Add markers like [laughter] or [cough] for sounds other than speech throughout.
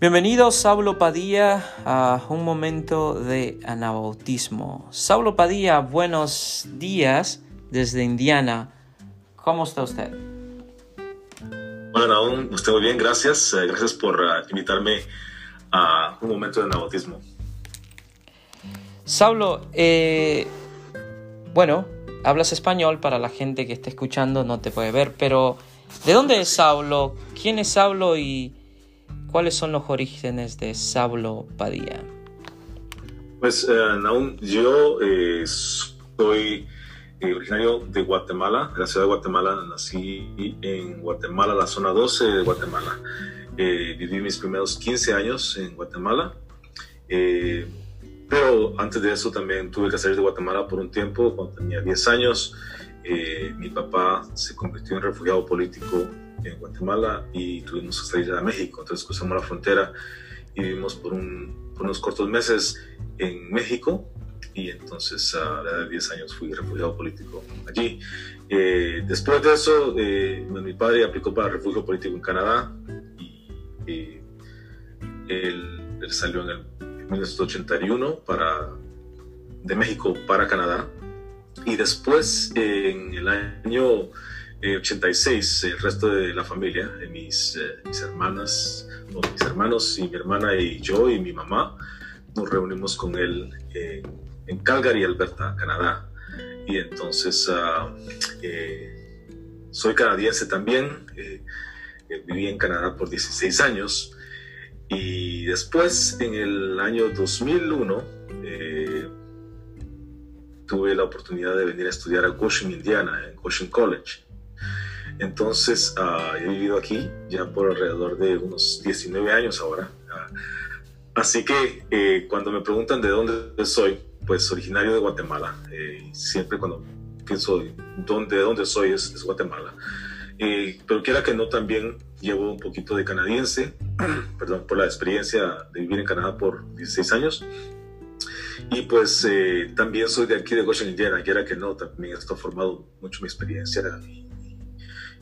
Bienvenido Saulo Padilla a un momento de anabautismo. Saulo Padilla, buenos días desde Indiana. ¿Cómo está usted? Bueno, aún estoy muy bien, gracias. Eh, gracias por uh, invitarme a un momento de anabautismo. Saulo, eh, bueno, hablas español para la gente que está escuchando, no te puede ver, pero ¿de dónde es Saulo? ¿Quién es Saulo y ¿Cuáles son los orígenes de Saulo Padilla? Pues, eh, yo eh, soy eh, originario de Guatemala, de la ciudad de Guatemala. Nací en Guatemala, la zona 12 de Guatemala. viví mis primeros 15 años en Guatemala. pero antes de eso también tuve que salir de Guatemala por un tiempo, cuando tenía 10 años. mi papá se convirtió en refugiado político en Guatemala y tuvimos que salir a México. Entonces cruzamos la frontera y vivimos por, unos cortos meses en México y entonces a la edad de 10 años fui refugiado político allí. Eh, después de eso, eh, mi padre aplicó para refugio político en Canadá y él, salió en el 1981 para, de México para Canadá y después en el año 86, el resto de la familia, mis, eh, mis hermanas, o mis hermanos y mi hermana y yo y mi mamá, nos reunimos con él en Calgary, Alberta, Canadá. Y entonces ah, eh, soy canadiense también, eh, viví en Canadá por 16 años. Y después, en el año 2001, tuve la oportunidad de venir a estudiar a Goshen, Indiana, en Goshen College. Entonces, uh, he vivido aquí ya por alrededor de unos 19 años ahora. Uh, así que eh, cuando me preguntan de dónde soy, pues originario de Guatemala. Eh, siempre cuando pienso dónde, de dónde soy es, es Guatemala. Eh, pero quiera que no, también llevo un poquito de canadiense, [clears throat] perdón, por la experiencia de vivir en Canadá por 16 años. Y pues también soy de aquí de Goshen, Indiana, quiera que no, también esto ha formado mucho mi experiencia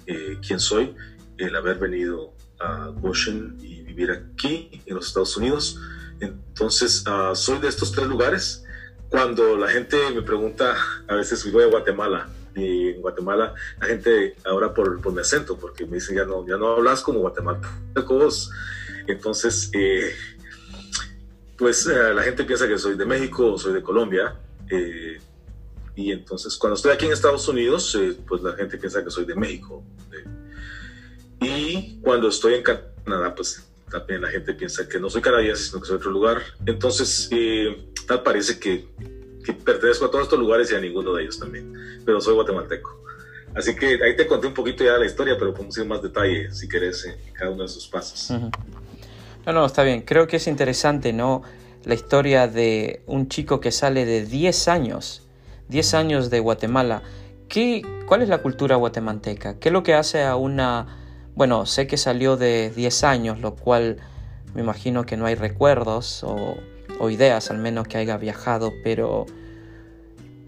eh, quién soy, el haber venido a Goshen y vivir aquí en los Estados Unidos. Entonces, uh, soy de estos tres lugares. Cuando la gente me pregunta, a veces voy a Guatemala, y en Guatemala la gente ahora por, por mi acento, porque me dicen ya no, ya no hablas como guatemaltecos. Entonces, eh, pues eh, la gente piensa que soy de México o soy de Colombia. Eh, y entonces cuando estoy aquí en Estados Unidos, eh, pues la gente piensa que soy de México. y cuando estoy en Canadá, pues también la gente piensa que no soy canadiense, sino que soy de otro lugar. Entonces, eh, tal parece que, que, pertenezco a todos estos lugares y a ninguno de ellos también. Pero soy guatemalteco. Así que ahí te conté un poquito ya la historia, pero podemos ir más detalle si querés en cada uno de esos pasos. No, no, está bien. Creo que es interesante, ¿no? La historia de un chico que sale de 10 años 10 años de Guatemala. ¿Qué, ¿Cuál es la cultura guatemalteca? ¿Qué es lo que hace a una... Bueno, sé que salió de 10 años, lo cual me imagino que no hay recuerdos o, ideas, al menos que haya viajado, pero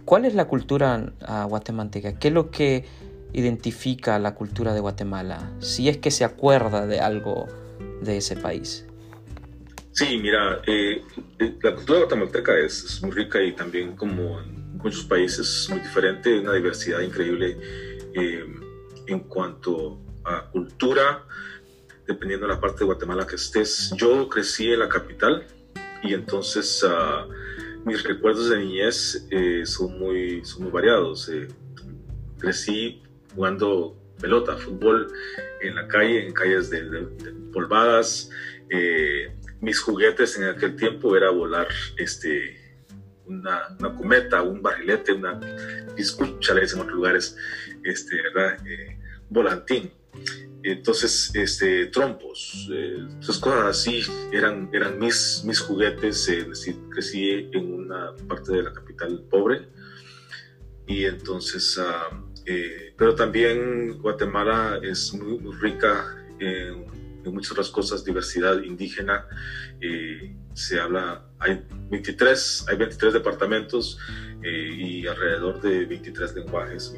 ¿cuál es la cultura guatemalteca? ¿Qué es lo que identifica la cultura de Guatemala? Si es que se acuerda de algo de ese país. Sí, mira, eh, eh la cultura guatemalteca es, muy rica y también como muchos países muy diferente, una diversidad increíble eh, en cuanto a cultura, dependiendo de la parte de Guatemala que estés. Yo crecí en la capital y entonces uh, mis recuerdos de niñez eh, son, muy, son muy variados. Eh, crecí jugando pelota, fútbol en la calle, en calles de, polvadas. mis juguetes en aquel tiempo era volar este, una, una cometa, un barrilete, una discucha, le dicen en otros lugares, este, ¿verdad? Eh, volantín. Entonces, este, trompos, eh, esas cosas así eran, eran mis, mis juguetes. Eh, crecí en una parte de la capital pobre y entonces, ah, eh, pero también Guatemala es muy, muy rica en, en, muchas otras cosas, diversidad indígena. Eh, se habla, hay 23, hay 23 departamentos eh, y alrededor de 23 lenguajes,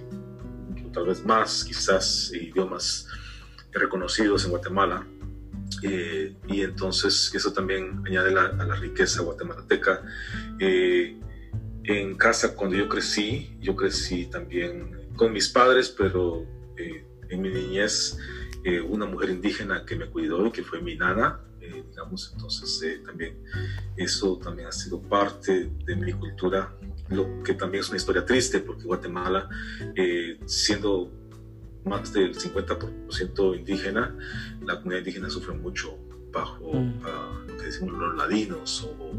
tal vez más, quizás idiomas reconocidos en Guatemala. Eh, y entonces eso también añade a la riqueza guatemalteca. Eh, en casa, cuando yo crecí, yo crecí también con mis padres, pero eh, en mi niñez, una mujer indígena que me cuidó y que fue mi nana, digamos, entonces también eso también ha sido parte de mi cultura, lo que también es una historia triste, porque Guatemala, siendo más del 50% indígena, la comunidad indígena sufre mucho bajo mm. ah, lo que decimos los ladinos o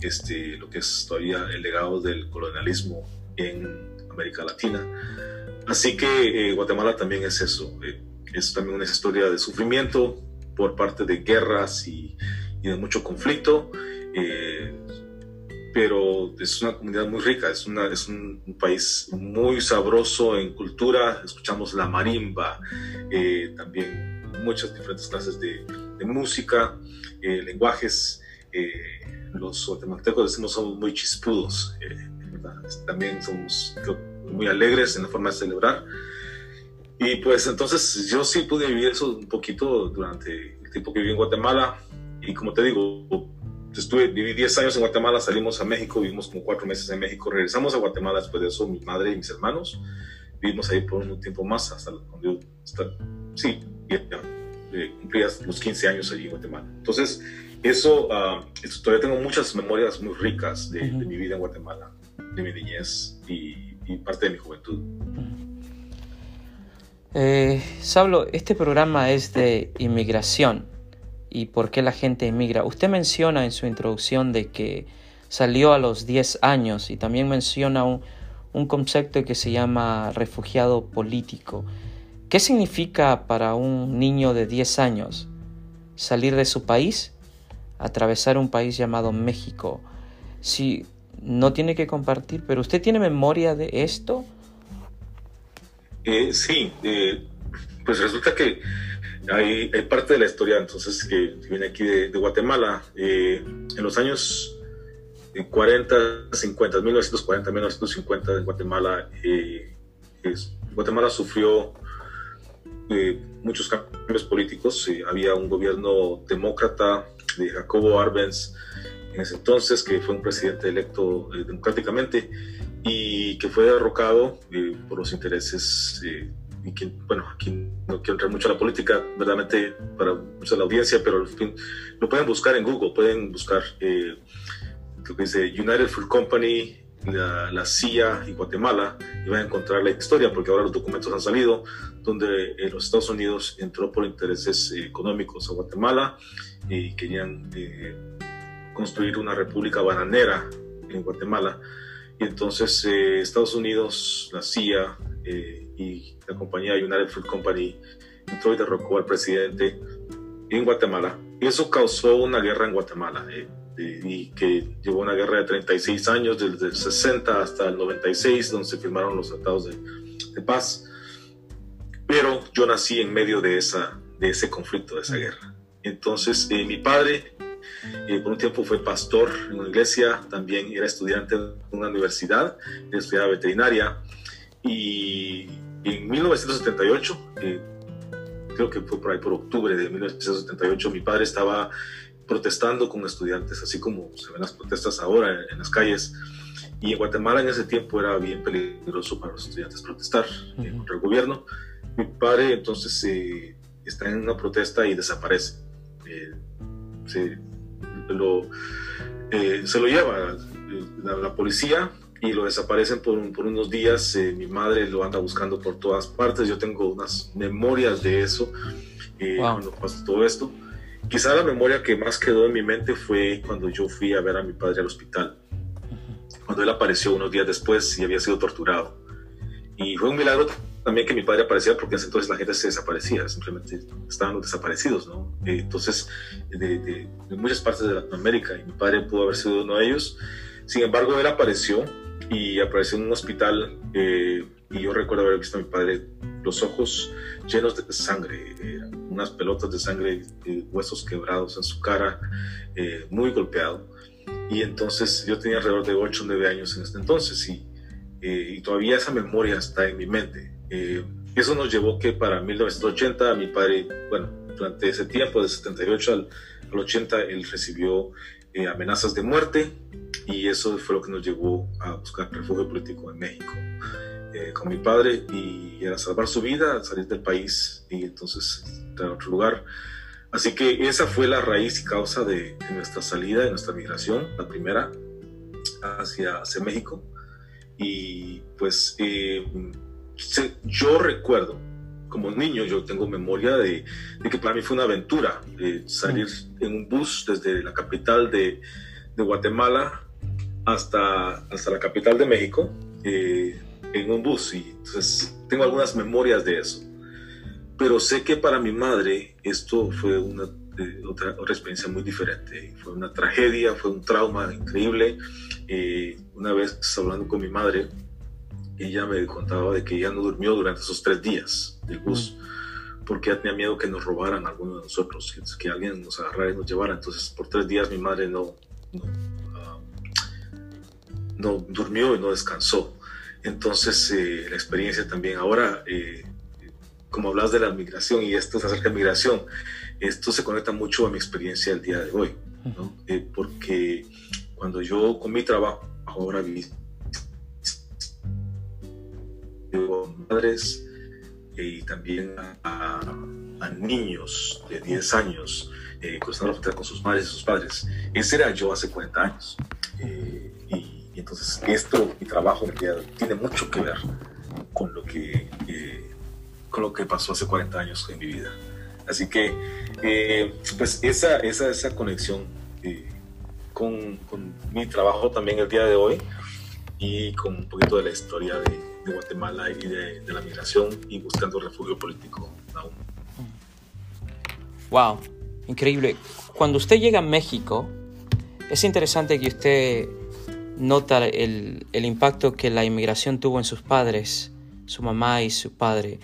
este, lo que es todavía el legado del colonialismo en América Latina. Así que eh, Guatemala también es eso, eh, es también una historia de sufrimiento por parte de guerras y, y de mucho conflicto. Eh, pero es una comunidad muy rica, es, una, es un, país muy sabroso en cultura, escuchamos la marimba, eh, también muchas diferentes clases de, música, eh, lenguajes, eh, los guatemaltecos decimos somos muy chispudos, también somos muy alegres en la forma de celebrar. Y pues entonces yo sí pude vivir eso un poquito durante el tiempo que viví en Guatemala y como te digo, estuve, viví 10 años en Guatemala, salimos a México, vivimos como 4 meses en México, regresamos a Guatemala después de eso, mi madre y mis hermanos, vivimos ahí por un tiempo más, hasta cuando yo, sí, ya, eh, cumplía los 15 años allí en Guatemala. Entonces, eso, uh, todavía tengo muchas memorias muy ricas de, mi vida en Guatemala, de mi niñez y, parte de mi juventud. Eh, Sablo, este programa es de inmigración y por qué la gente emigra. Usted menciona en su introducción de que salió a los 10 años y también menciona un, concepto que se llama refugiado político. ¿Qué significa para un niño de 10 años salir de su país, atravesar un país llamado México? Si no tiene que compartir, pero ¿usted tiene memoria de esto? Eh, sí, eh, pues resulta que hay, parte de la historia entonces que viene aquí de, Guatemala. Eh, en los años 40, 50, 1940, 1950 en Guatemala, eh, Guatemala sufrió muchos cambios políticos. había un gobierno demócrata de Jacobo Arbenz en ese entonces, que fue un presidente electo democráticamente y que fue derrocado por los intereses y que, bueno, aquí no quiero entrar mucho a la política, verdaderamente para mucha la audiencia, pero lo pueden buscar en Google, pueden buscar eh, lo que dice United Fruit Company, la, CIA y Guatemala, y van a encontrar la historia, porque ahora los documentos han salido, donde eh, los Estados Unidos entró por intereses eh, económicos a Guatemala y querían eh, construir una república bananera en Guatemala. Entonces Estados Unidos, la CIA, eh, y la compañía United Fruit Company entró y derrocó al presidente en Guatemala. Y eso causó una guerra en Guatemala, eh, y que llevó una guerra de 36 años, desde el 60 hasta el 96, donde se firmaron los tratados de, de paz. Pero yo nací en medio de, esa, de ese conflicto, de esa guerra. Entonces, eh, mi padre por un tiempo fue pastor en una iglesia, también era estudiante en una universidad, estudiaba veterinaria y en 1978, eh, creo que fue por ahí por octubre de 1978, mi padre estaba protestando con estudiantes, así como se ven las protestas ahora en, las calles. Y en Guatemala en ese tiempo era bien peligroso para los estudiantes protestar eh, contra el gobierno. Mi padre entonces eh, está en una protesta y desaparece. se, lo, se lo lleva la, la policía y lo desaparecen por, por unos días. Eh, mi madre lo anda buscando por todas partes. Yo tengo unas memorias de eso eh, cuando pasó todo esto. Quizá la memoria que más quedó en mi mente fue cuando yo fui a ver a mi padre al hospital. Cuando él apareció unos días después y había sido torturado. Y fue un milagro también que mi padre apareciera porque entonces la gente se desaparecía, simplemente estaban desaparecidos, ¿no? Eh, entonces, de, de, de, muchas partes de Latinoamérica, y mi padre pudo haber sido uno de ellos. Sin embargo, él apareció y apareció en un hospital eh, y yo recuerdo haber visto a mi padre los ojos llenos de sangre, eh, unas pelotas de sangre, eh, huesos quebrados en su cara, muy golpeado. Y entonces yo tenía alrededor de 8 o 9 años en este entonces y, y todavía esa memoria está en mi mente. Eso nos llevó que para 1980 mi padre, bueno, durante ese tiempo, de 78 al, 80, él recibió eh, amenazas de muerte y eso fue lo que nos llevó a buscar refugio político en México eh, con mi padre y era salvar su vida, salir del país y entonces a otro lugar. Así que esa fue la raíz y causa de, nuestra salida, de nuestra migración, la primera hacia, hacia México. Y pues eh, yo recuerdo, como niño, yo tengo memoria de, que para mí fue una aventura salir en un bus desde la capital de, de Guatemala hasta, hasta la capital de México eh, en un bus. Y entonces tengo algunas memorias de eso. Pero sé que para mi madre esto fue una, eh, otra, otra, experiencia muy diferente. Fue una tragedia, fue un trauma increíble. Eh, una vez hablando con mi madre, ella me contaba de que ella no durmió durante esos tres días del bus porque ella tenía miedo que nos robaran alguno de nosotros, que, que, alguien nos agarrara y nos llevara. Entonces, por tres días mi madre no, no, ah, no durmió y no descansó. Entonces, eh, la experiencia también ahora, eh, como hablas de la migración y esto es acerca de migración, esto se conecta mucho a mi experiencia el día de hoy, ¿no? Eh, porque cuando yo con mi trabajo ahora vi madres y también a, niños de 10 años eh, cruzando la frontera con sus madres y sus padres. Ese era yo hace 40 años. y y entonces esto, mi trabajo, tiene mucho que ver con lo que, eh, con lo que pasó hace 40 años en mi vida. Así que, eh, pues esa, esa, esa conexión eh, con, con, mi trabajo también el día de hoy y con un poquito de la historia de, Guatemala y de, de, la migración y buscando refugio político aún. Wow, increíble. Cuando usted llega a México, es interesante que usted nota el, impacto que la inmigración tuvo en sus padres, su mamá y su padre.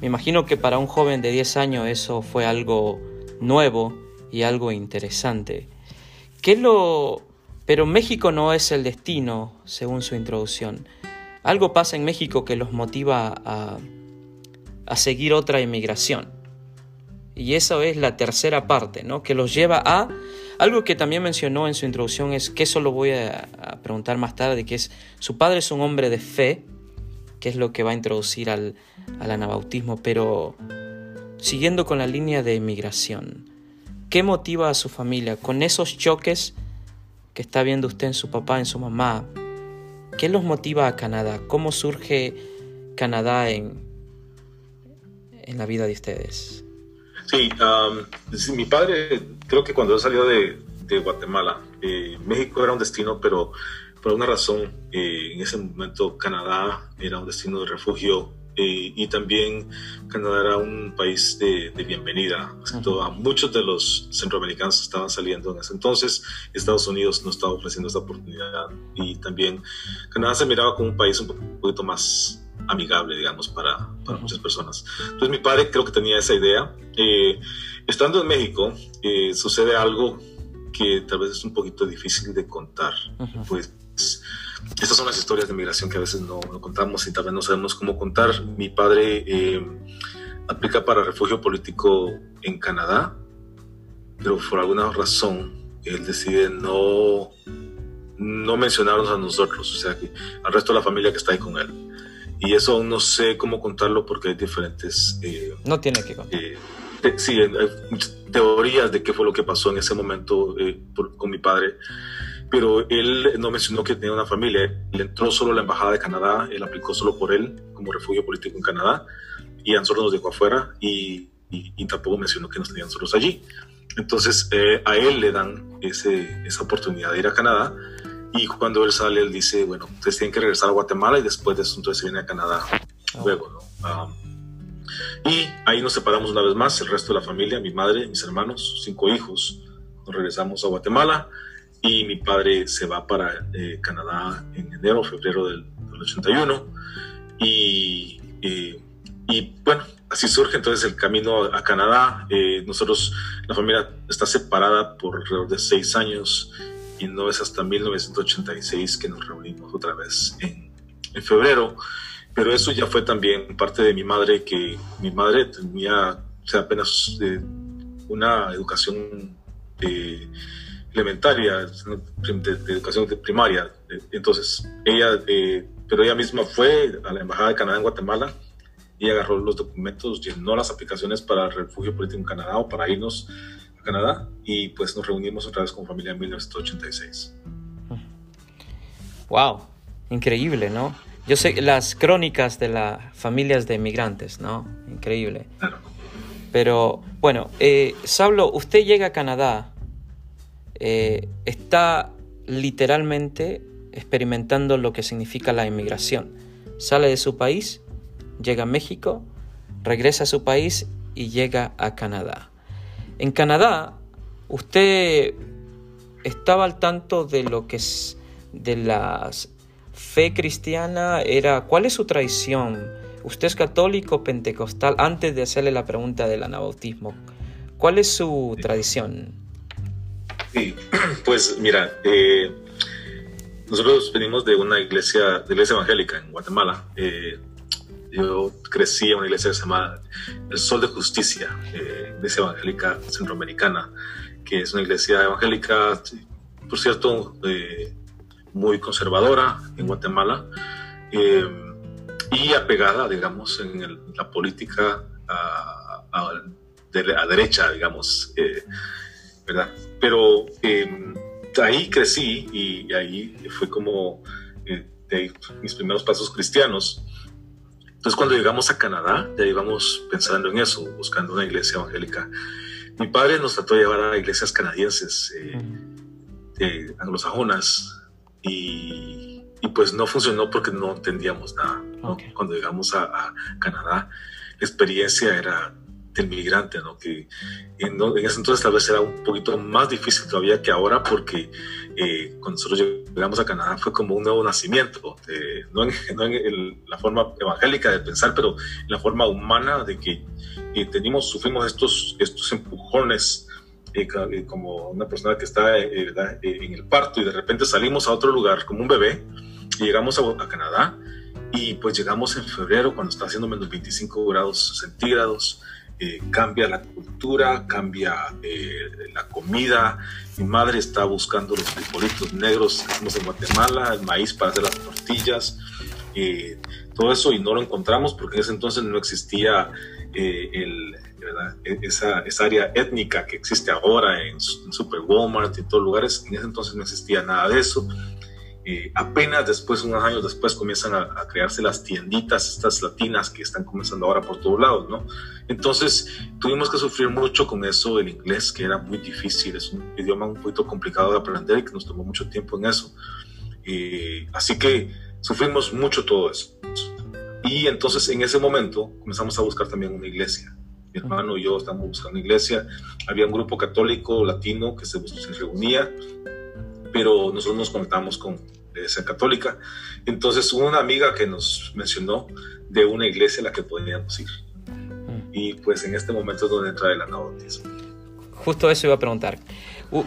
Me imagino que para un joven de 10 años eso fue algo nuevo y algo interesante. ¿Qué lo... Pero México no es el destino, según su introducción. Algo pasa en México que los motiva a, a seguir otra inmigración. Y eso es la tercera parte, ¿no? Que los lleva a algo que también mencionó en su introducción es que eso lo voy a, preguntar más tarde, que es su padre es un hombre de fe, que es lo que va a introducir al, anabautismo, pero siguiendo con la línea de migración, ¿qué motiva a su familia con esos choques que está viendo usted en su papá, en su mamá? ¿Qué los motiva a Canadá? ¿Cómo surge Canadá en, en la vida de ustedes? Sí, mi padre, creo que cuando salió de, de Guatemala, eh, México era un destino, pero por alguna razón eh, en ese momento Canadá era un destino de refugio eh, y también Canadá era un país de, bienvenida. a muchos de los centroamericanos estaban saliendo en ese entonces, Estados Unidos no estaba ofreciendo esta oportunidad y también Canadá se miraba como un país un poquito más amigable, digamos, para, para muchas personas. Entonces mi padre creo que tenía esa idea. Eh, estando en México, eh, sucede algo que tal vez es un poquito difícil de contar. Pues estas son las historias de migración que a veces no, contamos y vez no sabemos cómo contar. Mi padre eh, aplica para refugio político en Canadá, pero por alguna razón él decide no, no mencionarnos a nosotros, o sea, que al resto de la familia que está ahí con él y eso aún no sé cómo contarlo porque hay diferentes... Eh, no tiene que contar. Eh, sí, hay muchas teorías de qué fue lo que pasó en ese momento eh, con mi padre, pero él no mencionó que tenía una familia, él entró solo a la Embajada de Canadá, él aplicó solo por él como refugio político en Canadá y a nosotros nos dejó afuera y, y, tampoco mencionó que nos tenían solos allí. Entonces a él le dan ese, esa oportunidad de ir a Canadá y cuando él sale, él dice, bueno, ustedes tienen que regresar a Guatemala y después de eso entonces viene a Canadá. Luego, ¿no? y ahí nos separamos una vez más, el resto de la familia, mi madre, mis hermanos, cinco hijos. Nos regresamos a Guatemala y mi padre se va para eh, Canadá en enero, febrero del, 81. Y, y, bueno, así surge entonces el camino a Canadá. Eh, nosotros, la familia está separada por alrededor de seis años y no es hasta 1986 que nos reunimos otra vez en, en febrero. Pero eso ya fue también parte de mi madre, que mi madre tenía o sea, apenas eh, una educación elementaria, de, educación primaria. Entonces, ella, pero ella misma fue a la Embajada de Canadá en Guatemala y agarró los documentos, llenó las aplicaciones para el refugio político en Canadá o para irnos a Canadá y pues nos reunimos otra vez con familia en 1986. Wow, increíble, ¿no? Yo sé las crónicas de las familias de migrantes, ¿no? Increíble. Claro. Pero bueno, eh, Sablo, usted llega a Canadá, eh, está literalmente experimentando lo que significa la inmigración. Sale de su país, llega a México, regresa a su país y llega a Canadá. En Canadá, usted estaba al tanto de lo que es de la fe cristiana, era ¿cuál es su tradición? Usted es católico pentecostal antes de hacerle la pregunta del anabautismo. ¿Cuál es su tradición? Sí, [clears throat] pues mira, eh, nosotros venimos de una iglesia, de iglesia evangélica en Guatemala. Eh, yo crecí en una iglesia que se llama El Sol de Justicia, eh, iglesia evangélica centroamericana, que es una iglesia evangélica, por cierto, eh, muy conservadora en Guatemala y apegada, digamos, en la política a, derecha, digamos, ¿verdad? Pero ahí crecí y, ahí fue como mis primeros pasos cristianos. Entonces cuando llegamos a Canadá, ya íbamos pensando en eso, buscando una iglesia evangélica. Mi padre nos trató de llevar a iglesias canadienses, eh, anglosajonas, y, y, pues no funcionó porque no entendíamos nada. Cuando llegamos a, a, Canadá, la experiencia era del migrante, ¿no? que en, en, ese entonces tal vez era un poquito más difícil todavía que ahora porque eh, cuando nosotros llegamos a Canadá fue como un nuevo nacimiento, no en, no en la forma evangélica de pensar, pero en la forma humana de que eh, tenemos, sufrimos estos, estos empujones eh, como una persona que está eh, eh, en el parto y de repente salimos a otro lugar como un bebé y llegamos a, Canadá y pues llegamos en febrero cuando está haciendo menos 25 grados centígrados. Cambia la cultura, cambia la comida. Mi madre está buscando los frijolitos negros que hacemos en Guatemala, el maíz para hacer las tortillas, todo eso y no lo encontramos porque en ese entonces no existía el, e-, esa, esa, área étnica que existe ahora en, Super Walmart y en todos lugares, en ese entonces no existía nada de eso. Eh, apenas después, unos años después, comienzan a, crearse las tienditas, estas latinas que están comenzando ahora por todos lados, ¿no? Entonces, tuvimos que sufrir mucho con eso, el inglés, que era muy difícil, es un idioma un poquito complicado de aprender y que nos tomó mucho tiempo en eso. Eh, así que sufrimos mucho todo eso. Y entonces, en ese momento, comenzamos a buscar también una iglesia mi hermano y yo estábamos buscando iglesia. Había un grupo católico latino que se, se reunía, pero nosotros nos conectamos con iglesia católica. Entonces hubo una amiga que nos mencionó de una iglesia a la que podíamos ir. Y pues en este momento es donde entra el anabautismo. Justo eso iba a preguntar.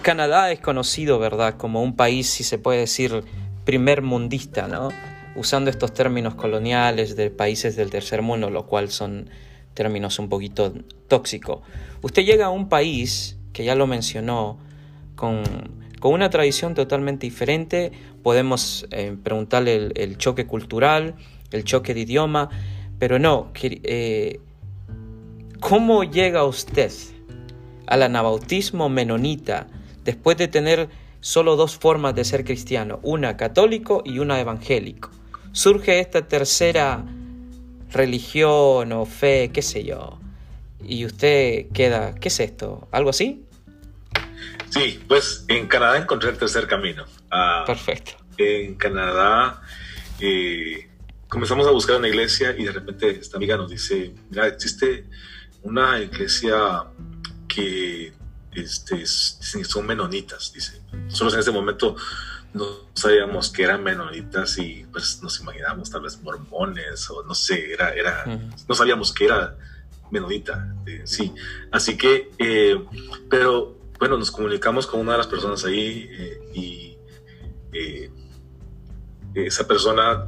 Canadá es conocido, ¿verdad?, como un país, si se puede decir, primer mundista, ¿no? Usando estos términos coloniales de países del tercer mundo, lo cual son términos un poquito tóxico. Usted llega a un país, que ya lo mencionó, con, una tradición totalmente diferente, podemos eh, preguntarle el, choque cultural, el choque de idioma, pero no, eh, ¿cómo llega usted al anabautismo menonita después de tener solo dos formas de ser cristiano, una católico y una evangélico? Surge esta tercera religión o fe, qué sé yo, y usted queda, ¿qué es esto? ¿Algo así? Sí, pues en Canadá encontré el tercer camino. Ah, Perfecto. En Canadá eh, comenzamos a buscar una iglesia y de repente esta amiga nos dice, mira, existe una iglesia que este, son menonitas, dice. Nosotros en ese momento no sabíamos que eran menonitas y pues nos imaginábamos tal vez mormones o no sé, era, era, no sabíamos que era menonita, eh, sí. Así que, eh, pero bueno, nos comunicamos con una de las personas ahí eh, y esa persona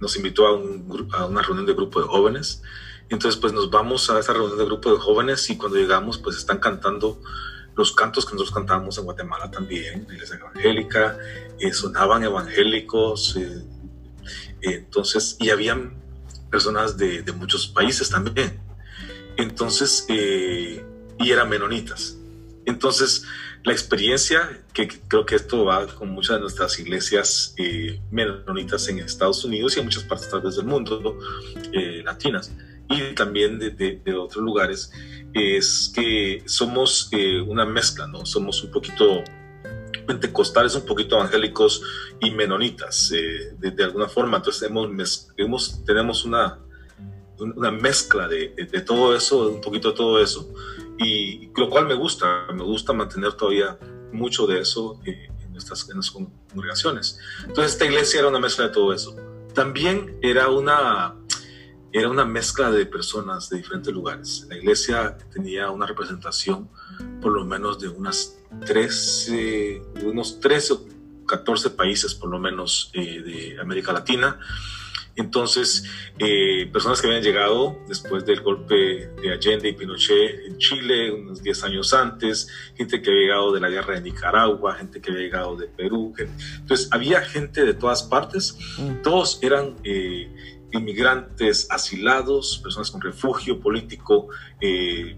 nos invitó a, un, a, una reunión de grupo de jóvenes Entonces, pues nos vamos a esa reunión de grupo de jóvenes y cuando llegamos, pues están cantando los cantos que nosotros cantábamos en Guatemala también, la iglesia evangélica, eh, sonaban evangélicos, eh, entonces, y habían personas de, muchos países también. Entonces, eh, y eran menonitas. Entonces, la experiencia, que creo que esto va con muchas de nuestras iglesias eh, menonitas en Estados Unidos y en muchas partes del mundo, eh, latinas, y también de, de, otros lugares, es que somos eh, una mezcla, ¿no? Somos un poquito pentecostales, un poquito evangélicos y menonitas, de, de, alguna forma. Entonces tenemos una, una mezcla de, todo eso, un poquito de todo eso y lo cual me gusta, me gusta mantener todavía mucho de eso eh, en, nuestras, en nuestras congregaciones. Entonces esta iglesia era una mezcla de todo eso. También era una, era una mezcla de personas de diferentes lugares. La iglesia tenía una representación por lo menos de unas 13, unos 13 o 14 países por lo menos eh, de América Latina entonces, eh, personas que habían llegado después del golpe de Allende y Pinochet en Chile, unos 10 años antes, gente que había llegado de la guerra de Nicaragua, gente que había llegado de Perú. Entonces, había gente de todas partes, mm. todos eran eh, inmigrantes asilados, personas con refugio político. Eh,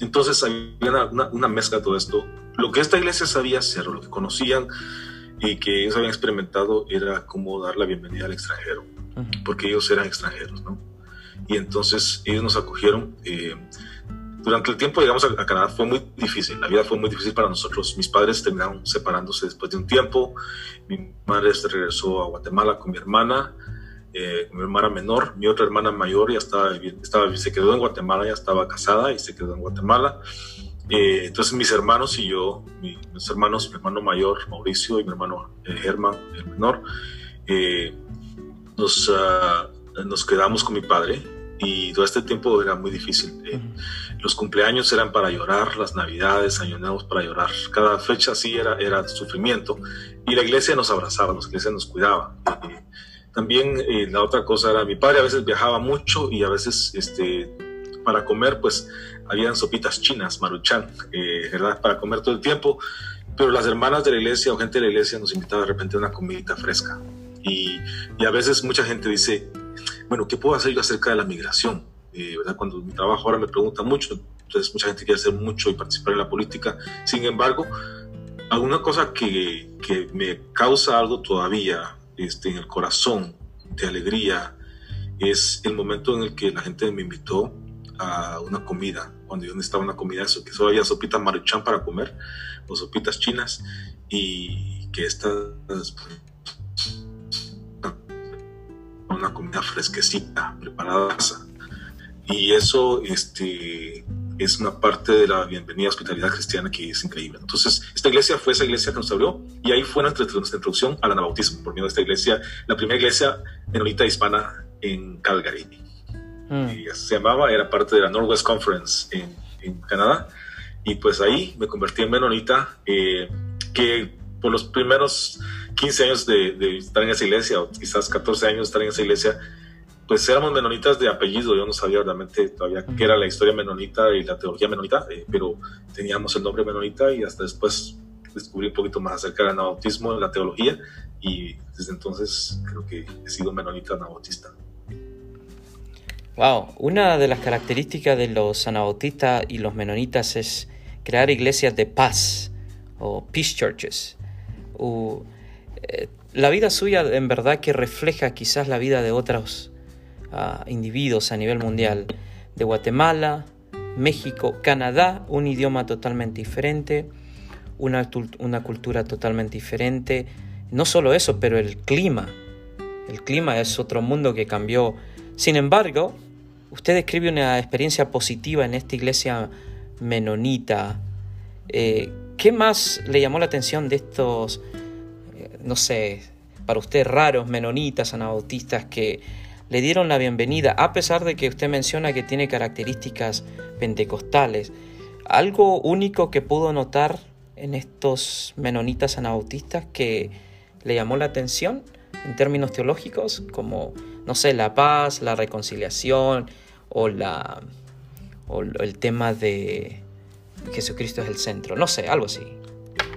entonces, había una, una mezcla de todo esto. Lo que esta iglesia sabía hacer, lo que conocían, y que ellos habían experimentado era como dar la bienvenida al extranjero, porque ellos eran extranjeros, ¿no? Y entonces ellos nos acogieron. Eh, durante el tiempo, digamos, a, Canadá fue muy difícil, la vida fue muy difícil para nosotros. Mis padres terminaron separándose después de un tiempo, mi madre se regresó a Guatemala con mi hermana, eh, mi hermana menor, mi otra hermana mayor ya estaba, estaba, se quedó en Guatemala, ya estaba casada y se quedó en Guatemala. Eh, entonces mis hermanos y yo, mis hermanos, mi hermano mayor Mauricio y mi hermano eh, Germán, el menor, eh, nos, ah, nos quedamos con mi padre y todo este tiempo era muy difícil. Los cumpleaños eran para llorar, las navidades, año nuevos para llorar. Cada fecha así era, era sufrimiento y la iglesia nos abrazaba, la iglesia nos cuidaba. también la otra cosa era, mi padre a veces viajaba mucho y a veces este, para comer, pues habían sopitas chinas, maruchan, eh, ¿verdad? Para comer todo el tiempo. Pero las hermanas de la iglesia o gente de la iglesia nos invitaba de repente a una comidita fresca. Y, y, a veces mucha gente dice, bueno, ¿qué puedo hacer yo acerca de la migración? Eh, ¿verdad? Cuando mi trabajo ahora me pregunta mucho, entonces mucha gente quiere hacer mucho y participar en la política. Sin embargo, alguna cosa que, que me causa algo todavía este, en el corazón de alegría es el momento en el que la gente me invitó a una comida, cuando yo necesitaba una comida, que solo había sopitas maruchan para comer, o sopitas chinas, y que estas, una comida fresquecita, preparada. Y eso este, es una parte de la bienvenida a hospitalidad cristiana que es increíble. Entonces, esta iglesia fue esa iglesia que nos abrió y ahí fue nuestra, nuestra introducción al anabautismo, por medio de esta iglesia, la primera iglesia menonita hispana en Calgary. Mm. Y se llamaba, era parte de la Northwest Conference en, en Canadá. Y pues ahí me convertí en menonita, eh, que por los primeros 15 años de, de, estar en esa iglesia, o quizás 14 años de estar en esa iglesia, pues éramos menonitas de apellido. Yo no sabía realmente todavía qué era la historia menonita y la teología menonita, eh, pero teníamos el nombre menonita y hasta después descubrí un poquito más acerca del anabautismo, de la teología, y desde entonces creo que he sido menonita anabautista. Wow, una de las características de los anabautistas y los menonitas es crear iglesias de paz o peace churches. Eh, la vida suya en verdad que refleja quizás la vida de otros ah, individuos a nivel mundial. De Guatemala, México, Canadá, un idioma totalmente diferente, una, una cultura totalmente diferente. No solo eso, pero el clima. El clima es otro mundo que cambió. Sin embargo, Usted describe una experiencia positiva en esta iglesia menonita. Eh, ¿Qué más le llamó la atención de estos, eh, no sé, para usted raros menonitas, anabautistas que le dieron la bienvenida, a pesar de que usted menciona que tiene características pentecostales? ¿Algo único que pudo notar en estos menonitas anabautistas que le llamó la atención en términos teológicos, como, no sé, la paz, la reconciliación o, la, o el tema de Jesucristo es el centro, no sé, algo así.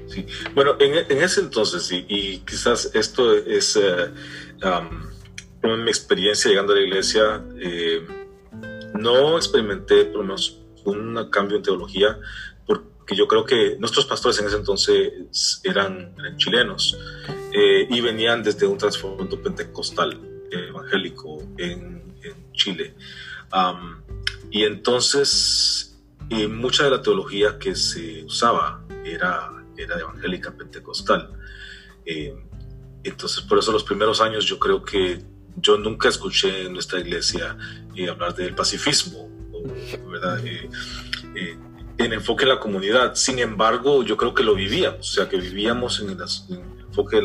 Sí, bueno, en, ese entonces, y, quizás esto es uh, mi experiencia llegando a la iglesia, eh, no experimenté por lo menos un cambio en teología, porque yo creo que nuestros pastores en ese entonces eran, chilenos eh, y venían desde un trasfondo pentecostal evangélico en, Chile. y entonces, eh, mucha de la teología que se usaba era, era evangélica pentecostal. Eh, entonces, por eso los primeros años yo creo que yo nunca escuché en nuestra iglesia hablar del pacifismo, ¿verdad? En enfoque de la comunidad. Sin embargo, yo creo que lo vivíamos, o sea, que vivíamos en el, enfoque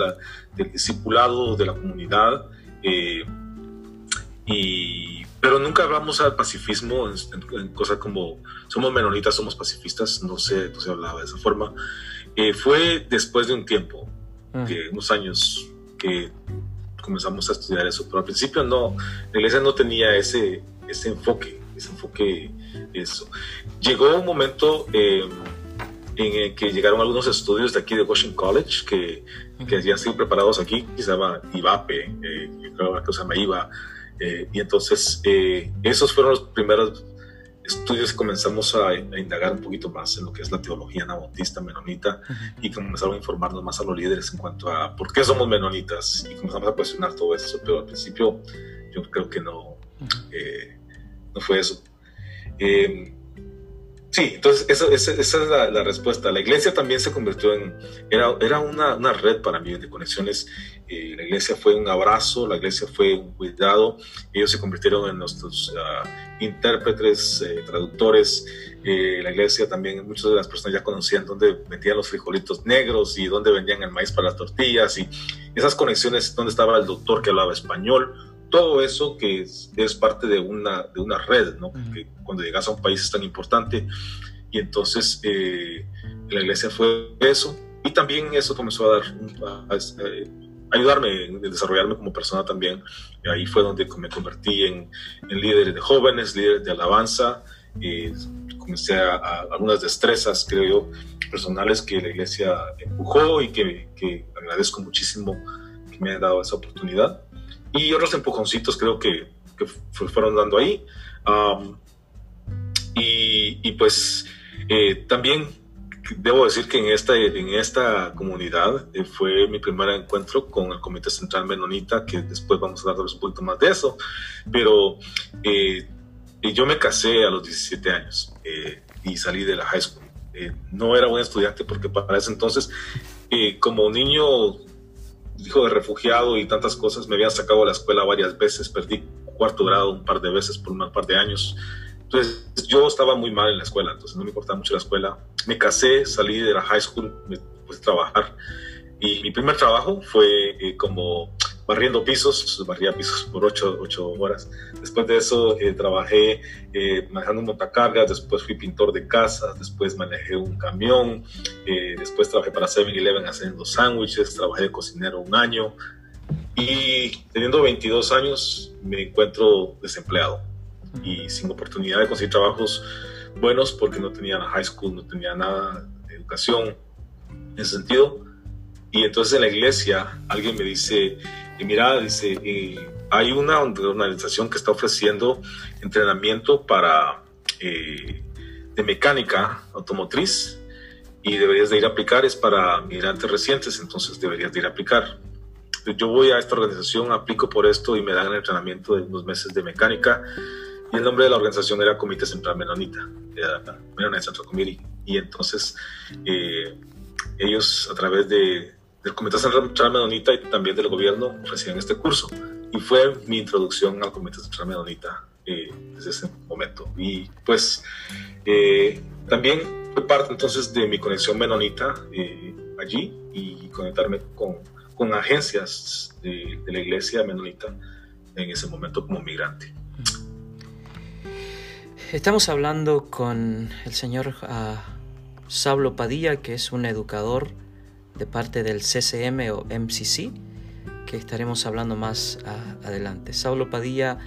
del discipulado, de la comunidad. Eh, y, pero nunca hablamos al pacifismo en, cosas como somos menonitas, somos pacifistas, no sé, no se hablaba de esa forma. Eh, fue después de un tiempo, mm. unos años, que comenzamos a estudiar eso, pero al principio no, la iglesia no tenía ese, ese enfoque, ese enfoque, eso. Llegó un momento eh, en el que llegaron algunos estudios de aquí de Washington College que, que habían sido preparados aquí, que se llama IVAPE, eh, creo que se llama IVA, eh, y entonces eh, esos fueron los primeros estudios que comenzamos a, indagar un poquito más en lo que es la teología anabautista menonita y comenzaron a informarnos más a los líderes en cuanto a por qué somos menonitas y comenzamos a cuestionar todo eso, pero al principio yo creo que no, no fue eso. Sí, entonces esa, es la, respuesta. La iglesia también se convirtió en, era, era una, una red para mí de conexiones. Eh, la iglesia fue un abrazo, la iglesia fue un cuidado. Ellos se convirtieron en nuestros uh, intérpretes, eh, traductores. Eh, la iglesia también, muchas de las personas ya conocían dónde vendían los frijolitos negros y dónde vendían el maíz para las tortillas y esas conexiones, dónde estaba el doctor que hablaba español todo eso que es, parte de una, de una red, ¿no? cuando llegas a un país es tan importante. Y entonces eh, la iglesia fue eso. Y también eso comenzó a dar, a, ayudarme en desarrollarme como persona también. Y ahí fue donde me convertí en, en líder de jóvenes, líder de alabanza. Y comencé a, algunas destrezas, creo yo, personales que la iglesia empujó y que, que agradezco muchísimo que me hayan dado esa oportunidad y otros empujoncitos creo que, que fueron dando ahí. y, y, pues eh, también debo decir que en esta, en esta comunidad eh, fue mi primer encuentro con el Comité Central Menonita, que después vamos a darles un poquito más de eso, pero eh, yo me casé a los 17 años y salí de la high school. no era buen estudiante porque para ese entonces, como niño hijo de refugiado y tantas cosas, me habían sacado de la escuela varias veces, perdí cuarto grado un par de veces por un par de años. Entonces yo estaba muy mal en la escuela, entonces no me importaba mucho la escuela. Me casé, salí de la high school, me puse a trabajar y mi primer trabajo fue eh, como barriendo pisos, barría pisos por ocho, ocho horas. Después de eso eh, trabajé eh, manejando montacargas, después fui pintor de casas, después manejé un camión, eh, después trabajé para 7-Eleven haciendo sándwiches, trabajé de cocinero un año y teniendo 22 años me encuentro desempleado y sin oportunidad de conseguir trabajos buenos porque no tenía la high school, no tenía nada de educación en ese sentido. Y entonces en la iglesia alguien me dice, y mira, dice, hay una organización que está ofreciendo entrenamiento para eh, de mecánica automotriz y deberías de ir a aplicar, es para migrantes recientes, entonces deberías de ir a aplicar. Yo voy a esta organización, aplico por esto y me dan el entrenamiento de unos meses de mecánica y el nombre de la organización era Comité Central Menonita, Menonita Central Committee. Y entonces eh, ellos a través de del Comité Central Menonita y también del gobierno ofrecían este curso. Y fue mi introducción al Comité Central Menonita eh, desde ese momento. Y pues eh, también fue parte entonces de mi conexión menonita eh, allí y conectarme con, con agencias de, la iglesia menonita en ese momento como migrante. Estamos hablando con el señor uh, Sablo Padilla, que es un educador de parte del CCM o MCC que estaremos hablando más adelante. Saulo Padilla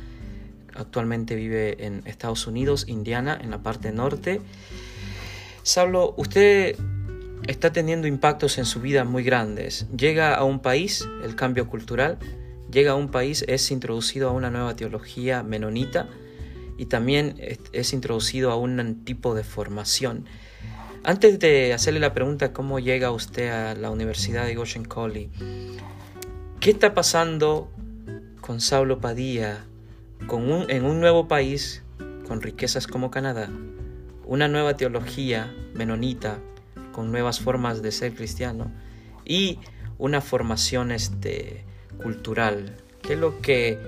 actualmente vive en Estados Unidos, Indiana, en la parte norte. Saulo, usted está teniendo impactos en su vida muy grandes. Llega a un país, el cambio cultural, llega a un país, es introducido a una nueva teología menonita y también es, introducido a un tipo de formación. Antes de hacerle la pregunta cómo llega usted a la Universidad de Goshen College, ¿qué está pasando con Saulo Padilla con en un nuevo país con riquezas como Canadá? Una nueva teología menonita con nuevas formas de ser cristiano y una formación este, cultural. ¿Qué es lo que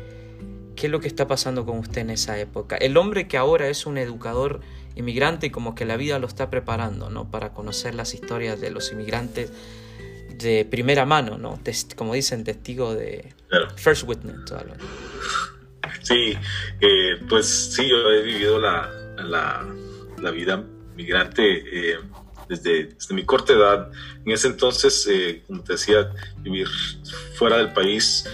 qué es lo que está pasando con usted en esa época? El hombre que ahora es un educador inmigrante y como que la vida lo está preparando, ¿no? Para conocer las historias de los inmigrantes de primera mano, ¿no? como dicen, testigo de first witness. Sí, eh, pues sí, yo he vivido la, la, la vida migrante eh, desde, desde, mi corta edad. En ese entonces, eh, como te decía, vivir fuera del país.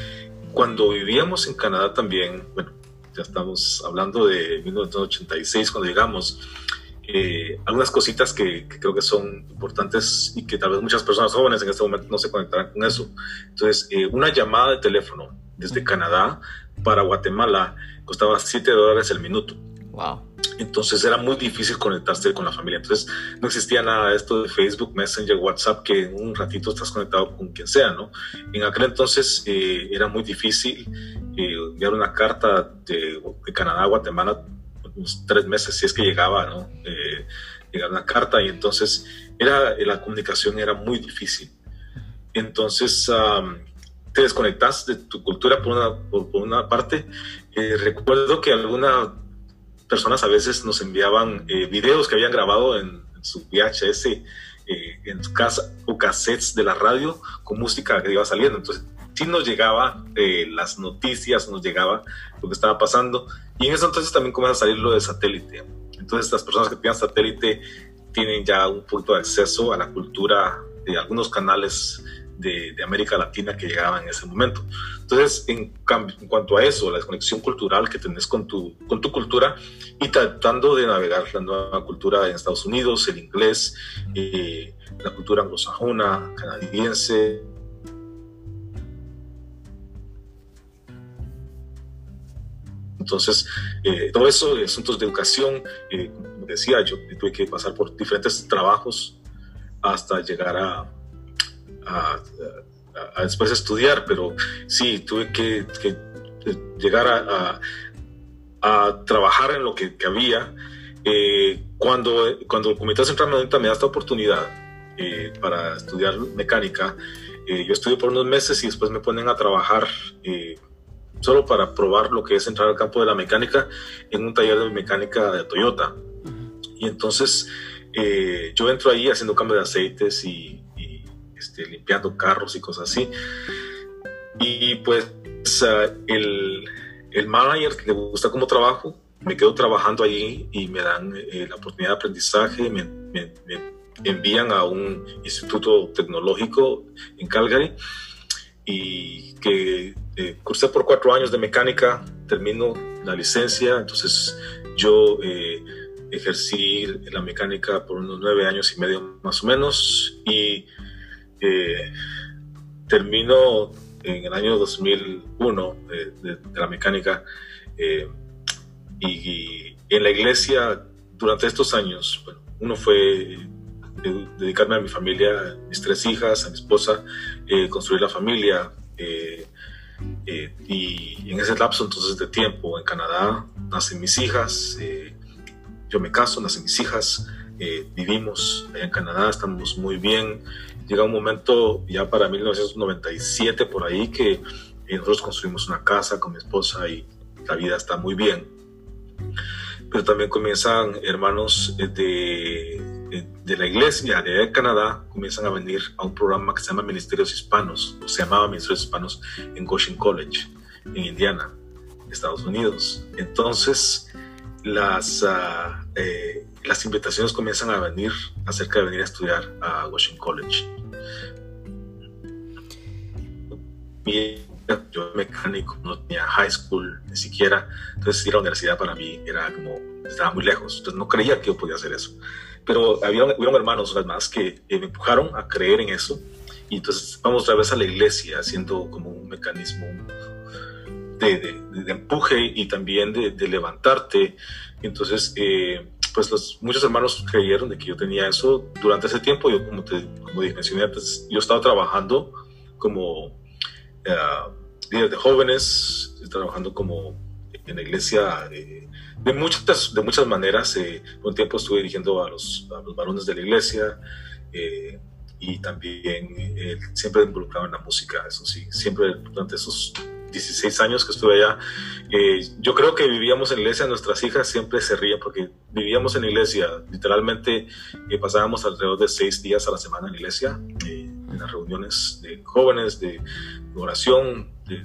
Cuando vivíamos en Canadá también, bueno, ya estamos hablando de 1986 cuando llegamos, eh, algunas cositas que, creo que son importantes y que tal vez muchas personas jóvenes en este momento no se conectarán con eso. Entonces, eh, una llamada de teléfono desde Canadá para Guatemala costaba 7 dólares el minuto. Wow. Entonces era muy difícil conectarse con la familia. Entonces no existía nada de esto de Facebook, Messenger, WhatsApp, que en un ratito estás conectado con quien sea, ¿no? En aquel entonces eh, era muy difícil eh, enviar una carta de, Canadá a Guatemala unos tres meses, si es que llegaba, ¿no? Eh, llegar una carta y entonces era, la comunicación era muy difícil. Entonces te desconectas de tu cultura por una, por, una parte. recuerdo que alguna personas a veces nos enviaban eh, videos que habían grabado en, su VHS eh, en su casa o cassettes de la radio con música que iba saliendo. Entonces, sí nos llegaba eh, las noticias, nos llegaba lo que estaba pasando. Y en eso entonces también comienza a salir lo de satélite. Entonces, las personas que tienen satélite tienen ya un punto de acceso a la cultura de algunos canales de, América Latina que llegaban en ese momento. Entonces, en, cuanto a eso, la desconexión cultural que tenés con tu, con tu cultura y tratando de navegar la nueva cultura en Estados Unidos, el inglés, eh, la cultura anglosajona, canadiense, Entonces, eh, todo eso, asuntos de educación, eh, como decía, yo tuve que pasar por diferentes trabajos hasta llegar a, a, después estudiar, pero sí, tuve que, llegar a, a, trabajar en lo que, había. Eh, cuando, cuando el Comité Central me da esta oportunidad eh, para estudiar mecánica, eh, yo estudio por unos meses y después me ponen a trabajar solo para probar lo que es entrar al campo de la mecánica en un taller de mecánica de Toyota. Y entonces yo entro ahí haciendo cambio de aceites y este, limpiando carros y cosas así. Y pues el, el manager le gusta como trabajo, me quedo trabajando allí y me dan eh, la oportunidad de aprendizaje, me, me, envían a un instituto tecnológico en Calgary y que eh, cursé por cuatro años de mecánica, termino la licencia, entonces yo eh, ejercí la mecánica por unos nueve años y medio más o menos y eh, termino en el año 2001 de, la mecánica eh, y, en la iglesia durante estos años, uno fue dedicarme a mi familia, a mis tres hijas, a mi esposa, eh, construir la familia. y en ese lapso entonces de tiempo en Canadá nacen mis hijas, yo me caso, nacen mis hijas, vivimos en Canadá, estamos muy bien, llega un momento ya para 1997 por ahí que nosotros construimos una casa con mi esposa y la vida está muy bien. Pero también comienzan hermanos de, de, la iglesia de Canadá, comienzan a venir a un programa que se llama Ministerios Hispanos, o se llamaba Ministerios Hispanos en Goshen College, en Indiana, Estados Unidos. Entonces, las, uh, eh, las invitaciones comienzan a venir acerca de venir a estudiar a Washington College. Yo mecánico, no tenía high school ni siquiera, entonces ir a la universidad para mí era como, estaba muy lejos, entonces no creía que yo podía hacer eso. Pero había, hubieron hermanos más que me empujaron a creer en eso y entonces vamos otra vez a la iglesia haciendo como un mecanismo de, de, empuje y también de, de levantarte. Entonces, eh, pues los, muchos hermanos creyeron de que yo tenía eso durante ese tiempo. Yo, como te mencioné antes, yo estaba trabajando como uh, líder de jóvenes, trabajando como en la iglesia eh, de, muchas, de muchas maneras. Eh, un tiempo estuve dirigiendo a los, a los varones de la iglesia eh, y también siempre involucrado en la música, eso sí, siempre durante esos 16 años que estuve allá. yo creo que vivíamos en iglesia, nuestras hijas siempre se rían porque vivíamos en iglesia, literalmente pasábamos alrededor de seis días a la semana en iglesia en las reuniones de jóvenes, de oración, de,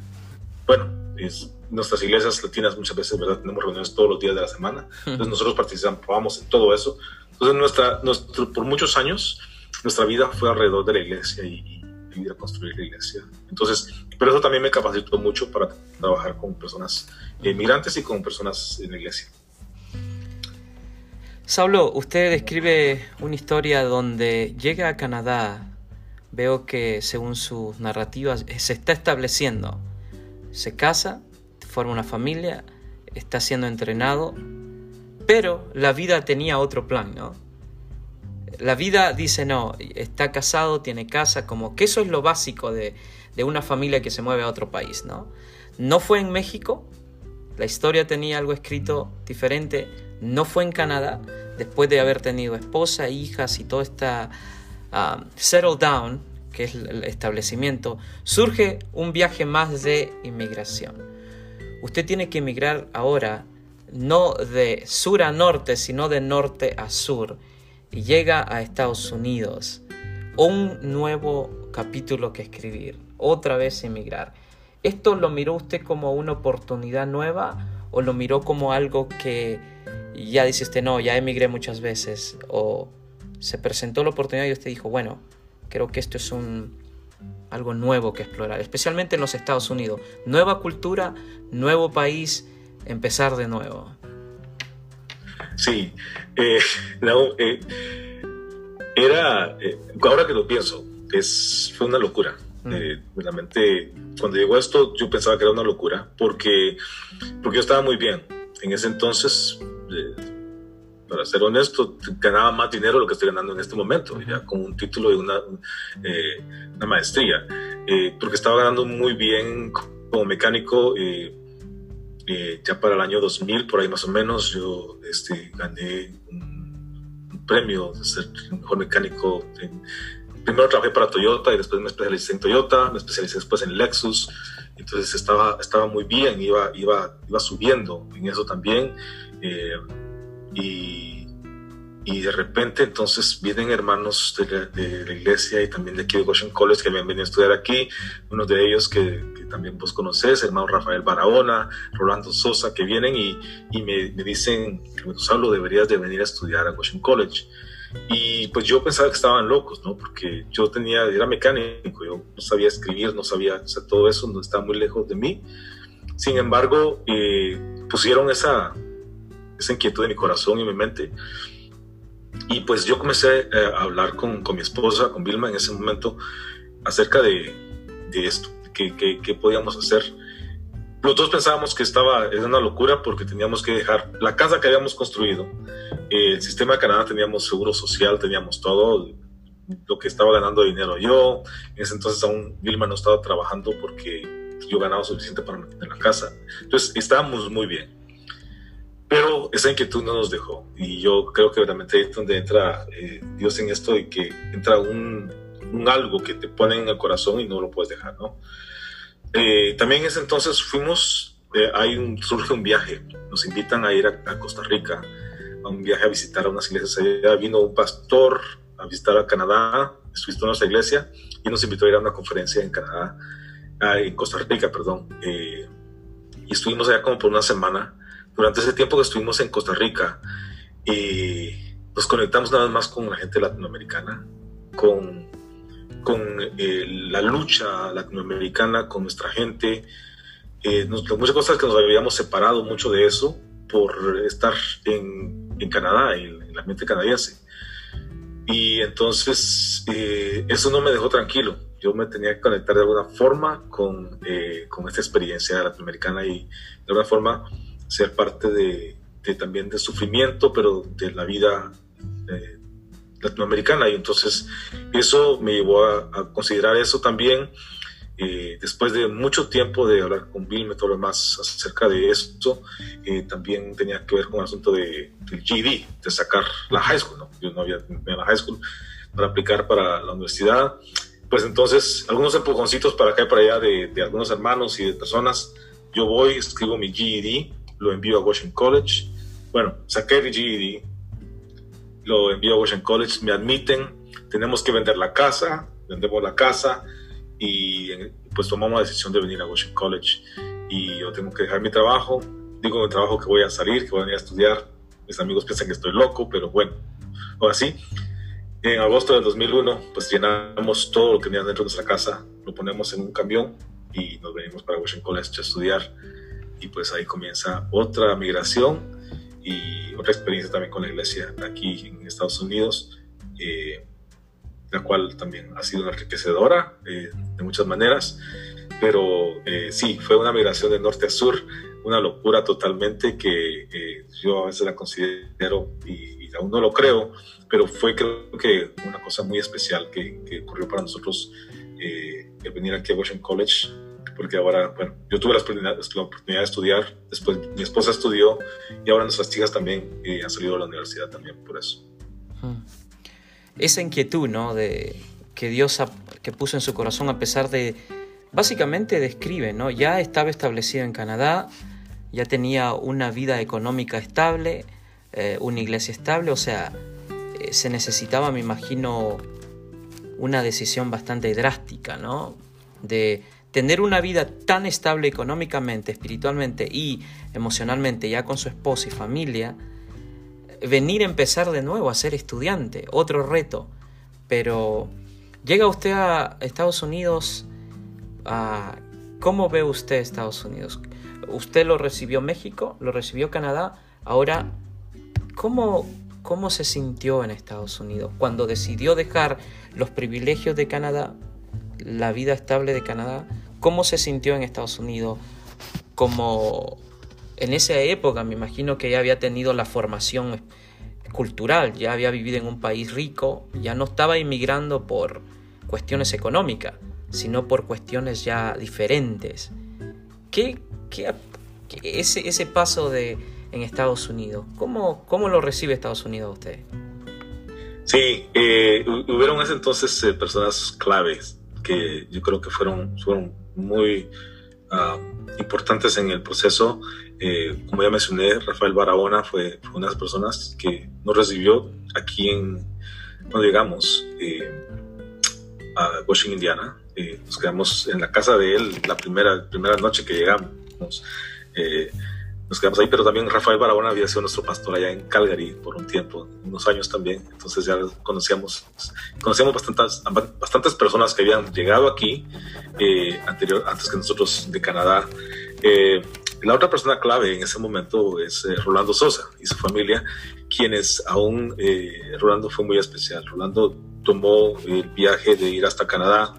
bueno, es, nuestras iglesias latinas muchas veces, ¿verdad? Tenemos reuniones todos los días de la semana, entonces nosotros participábamos en todo eso. Entonces, nuestra, nuestro, por muchos años, nuestra vida fue alrededor de la iglesia y, y a construir la iglesia. Entonces, pero eso también me capacitó mucho para trabajar con personas inmigrantes y con personas en la iglesia. Saulo, usted describe una historia donde llega a Canadá veo que según sus narrativas eh, se está estableciendo. Se casa, forma una familia, está siendo entrenado, pero la vida tenía otro plan, ¿no? La vida dice no, está casado, tiene casa, como que eso es lo básico de, una familia que se mueve a otro país, ¿no? No fue en México, la historia tenía algo escrito diferente, no fue en Canadá, después de haber tenido esposa, hijas y todo esta Um, settle down, que es el establecimiento, surge un viaje más de inmigración. Usted tiene que emigrar ahora no de sur a norte, sino de norte a sur, llega a Estados Unidos. Un nuevo capítulo que escribir, otra vez emigrar. ¿Esto lo miró usted como una oportunidad nueva o lo miró como algo que ya dice usted, no, ya emigré muchas veces? O se presentó la oportunidad y usted dijo, bueno, creo que esto es un, algo nuevo que explorar, especialmente en los Estados Unidos. Nueva cultura, nuevo país, empezar de nuevo. Sí, eh, [laughs] eh, era, eh, ahora que lo pienso, es, fue una locura. Mm. realmente, cuando llegó esto, yo pensaba que era una locura, porque, porque yo estaba muy bien. En ese entonces, para ser honesto, ganaba más dinero de lo que estoy ganando en este momento, ya con un título de una, eh, una maestría, eh, porque estaba ganando muy bien como mecánico. Eh, ya para el año 2000, por ahí más o menos, yo este, gané un, premio de ser mejor mecánico. primero trabajé para Toyota y después me especialicé en Toyota, me especialicé después en Lexus. Entonces estaba, estaba muy bien, iba, iba, iba subiendo en eso también. Y, y de repente entonces vienen hermanos de la, de la, iglesia y también de aquí de Goshen College que habían venido a estudiar aquí, uno de ellos que, que también vos conocés, hermano Rafael Barahona, Rolando Sosa, que vienen y, y me, me, dicen, Gonzalo, deberías de venir a estudiar a Goshen College. Y pues yo pensaba que estaban locos, ¿no? Porque yo tenía, era mecánico, yo no sabía escribir, no sabía, o sea, todo eso no estaba muy lejos de mí. Sin embargo, eh, pusieron esa, esa inquietud en mi corazón y en mi mente. Y pues yo comencé eh, a hablar con, con, mi esposa, con Vilma en ese momento, acerca de, de esto, qué que, podíamos hacer. Los dos pensábamos que estaba, era una locura porque teníamos que dejar la casa que habíamos construido, el sistema de Canadá, teníamos seguro social, teníamos todo, lo que estaba ganando dinero yo. En ese entonces aún Vilma no estaba trabajando porque yo ganaba suficiente para mantener la casa. Entonces estábamos muy bien. Pero esa inquietud no nos dejó. Y yo creo que realmente es donde entra eh, Dios en esto y que entra un, un, algo que te pone en el corazón y no lo puedes dejar, ¿no? Eh, también en ese entonces fuimos, eh, hay un, surge un viaje, nos invitan a ir a, Costa Rica, a un viaje a visitar a unas iglesias allá. Vino un pastor a visitar a Canadá, en nuestra iglesia y nos invitó a ir a una conferencia en Canadá, ah, en Costa Rica, perdón. y estuvimos allá como por una semana durante ese tiempo que estuvimos en Costa Rica, y nos conectamos nada más con la gente latinoamericana, con, con eh, la lucha latinoamericana, con nuestra gente. Eh, muchas cosas que nos habíamos separado mucho de eso por estar en, en Canadá, en, en, el ambiente canadiense. Y entonces eh, eso no me dejó tranquilo. Yo me tenía que conectar de alguna forma con, eh, con esta experiencia latinoamericana y de alguna forma ser parte de, de también de sufrimiento, pero de la vida eh, latinoamericana. Y entonces eso me llevó a, considerar eso también. Eh, después de mucho tiempo de hablar con Bill, todo lo más acerca de esto, eh, también tenía que ver con el asunto de, del GED, de sacar la high school. ¿no? Yo no había en la high school para aplicar para la universidad. Pues entonces, algunos empujoncitos para acá y para allá de, de algunos hermanos y de personas. Yo voy, escribo mi GED, lo envío a Washington College. Bueno, saqué el GED, lo envío a Washington College, me admiten, tenemos que vender la casa, vendemos la casa y pues tomamos la decisión de venir a Washington College. Y yo tengo que dejar mi trabajo, digo mi trabajo que voy a salir, que voy a venir a estudiar, mis amigos piensan que estoy loco, pero bueno, ahora sí, en agosto del 2001 pues llenamos todo lo que tenía dentro de nuestra casa, lo ponemos en un camión y nos venimos para Washington College a estudiar. Y pues ahí comienza otra migración y otra experiencia también con la iglesia aquí en Estados Unidos. Eh, la cual también ha sido enriquecedora eh, de muchas maneras, pero eh, sí, fue una migración de norte a sur, una locura totalmente que eh, yo a veces la considero y, y, aún no lo creo, pero fue creo que una cosa muy especial que, que ocurrió para nosotros el venir aquí a Washington College, porque ahora, bueno, yo tuve la oportunidad, la oportunidad de estudiar, después mi esposa estudió y ahora nuestras hijas también han salido de la universidad también por eso. Esa inquietud, ¿no? De que Dios que puso en su corazón a pesar de, básicamente describe, ¿no? Ya estaba establecido en Canadá, ya tenía una vida económica estable, eh, una iglesia estable, o sea, eh, se necesitaba, me imagino, una decisión bastante drástica, ¿no? De tener una vida tan estable económicamente, espiritualmente y emocionalmente, ya con su esposa y familia, venir a empezar de nuevo a ser estudiante, otro reto. Pero llega usted a Estados Unidos, a, ¿cómo ve usted Estados Unidos? Usted lo recibió México, lo recibió Canadá, ahora, ¿cómo, cómo se sintió en Estados Unidos cuando decidió dejar los privilegios de Canadá, la vida estable de Canadá? ¿Cómo se sintió en Estados Unidos como en esa época me imagino que ya había tenido la formación cultural, ya había vivido en un país rico, ya no estaba inmigrando por cuestiones económicas, sino por cuestiones ya diferentes. ¿Qué, qué, ese, ese paso de, en Estados Unidos, ¿cómo, cómo lo recibe Estados Unidos usted? Sí, eh, hubieron ese entonces eh, personas claves que yo creo que fueron, fueron muy uh, importantes en el proceso. Eh, como ya mencioné, Rafael Barahona fue, fue, una de las personas que nos recibió aquí en, cuando llegamos eh, a Washington, Indiana. Eh, nos quedamos en la casa de él la primera, primera noche que llegamos. Nos quedamos ahí, pero también Rafael Barahona había sido nuestro pastor allá en Calgary por un tiempo, unos años también. Entonces ya conocíamos, conocíamos bastantes, bastantes personas que habían llegado aquí eh, anterior, antes que nosotros de Canadá. Eh, la otra persona clave en ese momento es eh, Rolando Sosa y su familia, quienes aún, eh, Rolando fue muy especial. Rolando tomó el viaje de ir hasta Canadá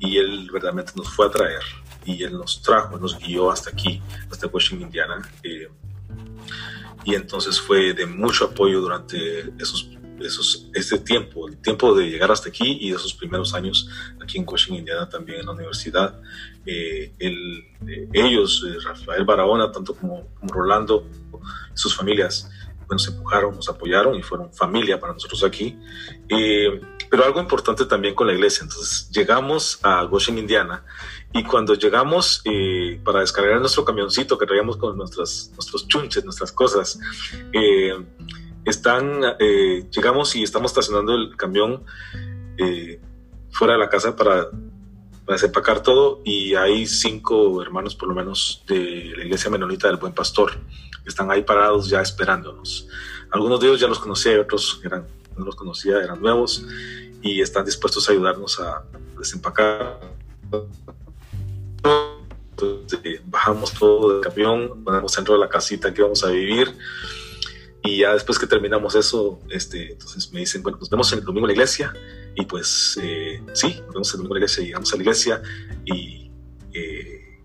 y él verdaderamente nos fue a traer y él nos trajo, nos guió hasta aquí, hasta Washington, Indiana. Eh, y entonces fue de mucho apoyo durante esos, esos, ese tiempo, el tiempo de llegar hasta aquí y esos primeros años aquí en Washington, Indiana, también en la universidad. Eh, el, eh, ellos, eh, Rafael Barahona, tanto como, como Rolando, sus familias, nos empujaron, nos apoyaron y fueron familia para nosotros aquí. Eh, pero algo importante también con la iglesia. Entonces llegamos a Washington, Indiana, y cuando llegamos eh, para descargar nuestro camioncito que traíamos con nuestras, nuestros chunches, nuestras cosas, eh, están, eh, llegamos y estamos estacionando el camión eh, fuera de la casa para, para desempacar todo y hay cinco hermanos por lo menos de la iglesia menonita del Buen Pastor que están ahí parados ya esperándonos. Algunos de ellos ya los conocía otros eran no los conocía, eran nuevos y están dispuestos a ayudarnos a desempacar. Entonces, bajamos todo del camión, ponemos dentro de la casita que vamos a vivir y ya después que terminamos eso, este, entonces me dicen, bueno, nos vemos el domingo en la iglesia. Y pues eh, sí, nos vemos el domingo en la iglesia, llegamos a la iglesia y eh,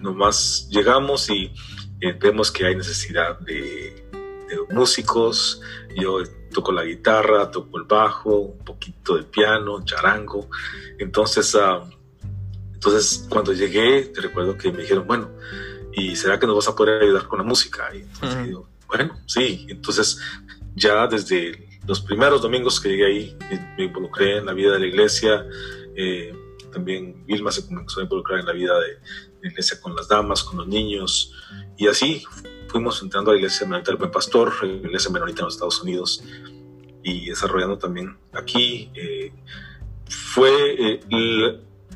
nomás llegamos y eh, vemos que hay necesidad de, de, músicos. Yo toco la guitarra, toco el bajo, un poquito de piano, charango. Entonces, uh, entonces cuando llegué, te recuerdo que me dijeron, bueno, ¿y será que nos vas a poder ayudar con la música? Y entonces uh -huh. yo, bueno, sí, entonces ya desde los primeros domingos que llegué ahí me involucré en la vida de la iglesia, eh, también Vilma se comenzó a involucrar en la vida de la iglesia con las damas, con los niños, y así fuimos entrando a la iglesia menonita del Buen Pastor, la iglesia menonita en los Estados Unidos, y desarrollando también aquí. Eh, fue eh,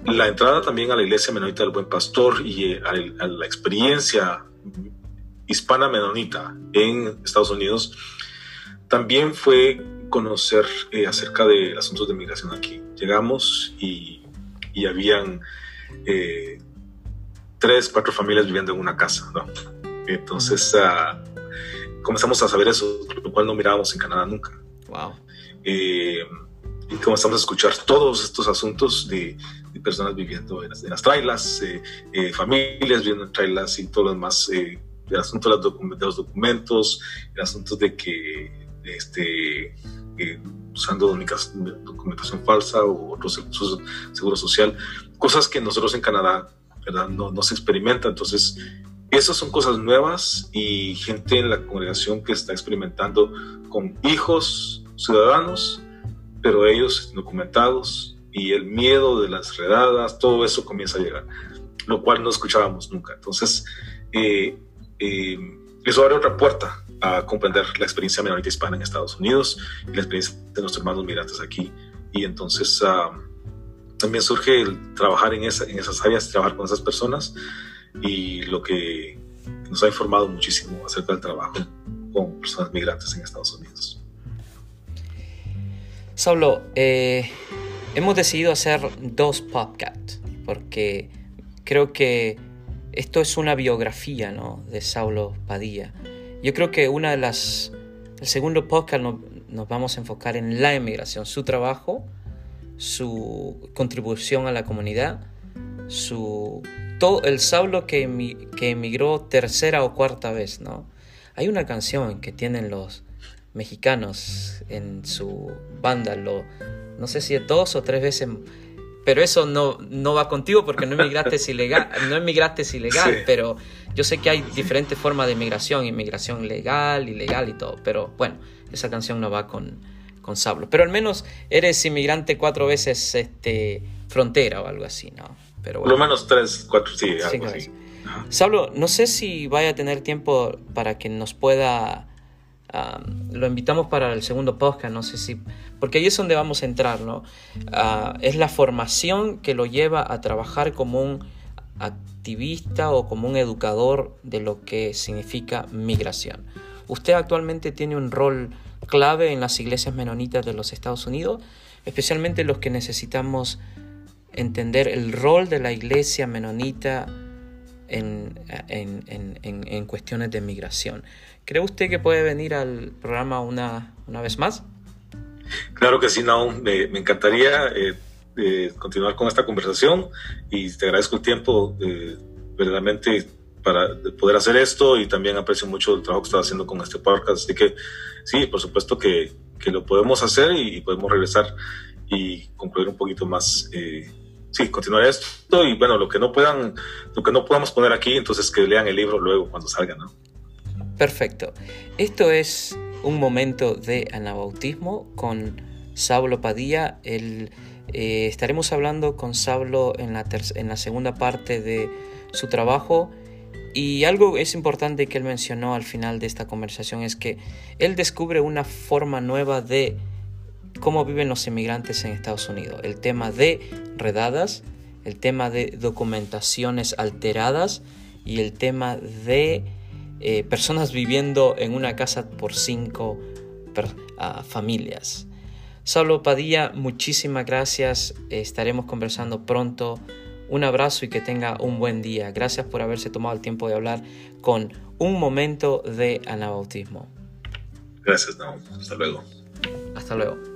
la, entrada también a la iglesia menonita del Buen Pastor y eh, a, a la experiencia hispana menonita en Estados Unidos, también fue conocer eh, acerca de asuntos de migración aquí. Llegamos y, y habían eh, tres, cuatro familias viviendo en una casa, ¿no? Entonces uh, comenzamos a saber eso, lo cual no mirábamos en Canadá nunca. Wow. Eh, y comenzamos a escuchar todos estos asuntos de personas viviendo en las, en las trailas, eh, familias viviendo en trailas y todo lo demás el asunto de de los documentos, el asunto de que este, eh, usando documentación falsa o otro seguro social, cosas que nosotros en Canadá ¿verdad? No, no se experimenta. Entonces, esas son cosas nuevas y gente en la congregación que está experimentando con hijos ciudadanos, pero ellos documentados y el miedo de las redadas, todo eso comienza a llegar, lo cual no escuchábamos nunca. Entonces, eh, eh, eso abre otra puerta a comprender la experiencia menonita hispana en Estados Unidos y la experiencia de nuestros hermanos migrantes aquí. Y entonces uh, también surge el trabajar en, en esas áreas, trabajar con esas personas y lo que nos ha informado muchísimo acerca del trabajo con personas migrantes en Estados Unidos. Saulo, eh, hemos decidido hacer dos podcasts porque creo que esto es una biografía ¿no? de Saulo Padilla. Yo creo que una de las... El segundo podcast no, nos vamos a enfocar en la emigración, su trabajo, su contribución a la comunidad, su todo el Saulo que, emi, que emigró tercera o cuarta vez, ¿no? Hay una canción que tienen los mexicanos en su banda, lo, no sé si dos o tres veces pero eso no, no va contigo porque no emigraste ilegal, no emigraste ilegal, sí. pero yo sé que hay diferentes formas de inmigración, inmigración legal, ilegal y todo, pero bueno, esa canción no va con, con Sablo. Pero al menos eres inmigrante cuatro veces este, frontera o algo así, ¿no? Pero bueno. Por lo menos tres, cuatro, sí, algo sí, así. Sablo, no sé si vaya a tener tiempo para que nos pueda... Lo invitamos para el segundo podcast, no sé si, porque ahí es donde vamos a entrar, ¿no? Uh, es la formación que lo lleva a trabajar como un activista o como un educador de lo que significa migración. Usted actualmente tiene un rol clave en las iglesias menonitas de los Estados Unidos, especialmente los que necesitamos entender el rol de la iglesia menonita en, en, en, en, cuestiones de migración. ¿Cree usted que puede venir al programa una, una vez más? Claro que sí, no, me, me encantaría eh, eh, continuar con esta conversación y te agradezco el tiempo eh, verdaderamente para poder hacer esto y también aprecio mucho el trabajo que estás haciendo con este podcast. Así que sí, por supuesto que, que lo podemos hacer y, y, podemos regresar y concluir un poquito más. Eh, sí, continuar esto y bueno, lo que no puedan, lo que no podamos poner aquí, entonces que lean el libro luego cuando salga, ¿no? Perfecto. Esto es un momento de anabautismo con Saulo Padilla. Eh, estaremos hablando con la, en la segunda parte de su trabajo. Y algo es importante que él mencionó al final de esta conversación es que él descubre una forma nueva de cómo viven los inmigrantes en Estados Unidos. El tema de redadas, el tema de documentaciones alteradas y el tema de eh, personas viviendo en una casa por cinco per, uh, familias. Saulo Padilla, muchísimas gracias. Estaremos conversando pronto. Un abrazo y que tenga un buen día. Gracias por haberse tomado el tiempo de hablar con un momento de anabautismo. Gracias, no. Hasta luego. Hasta luego.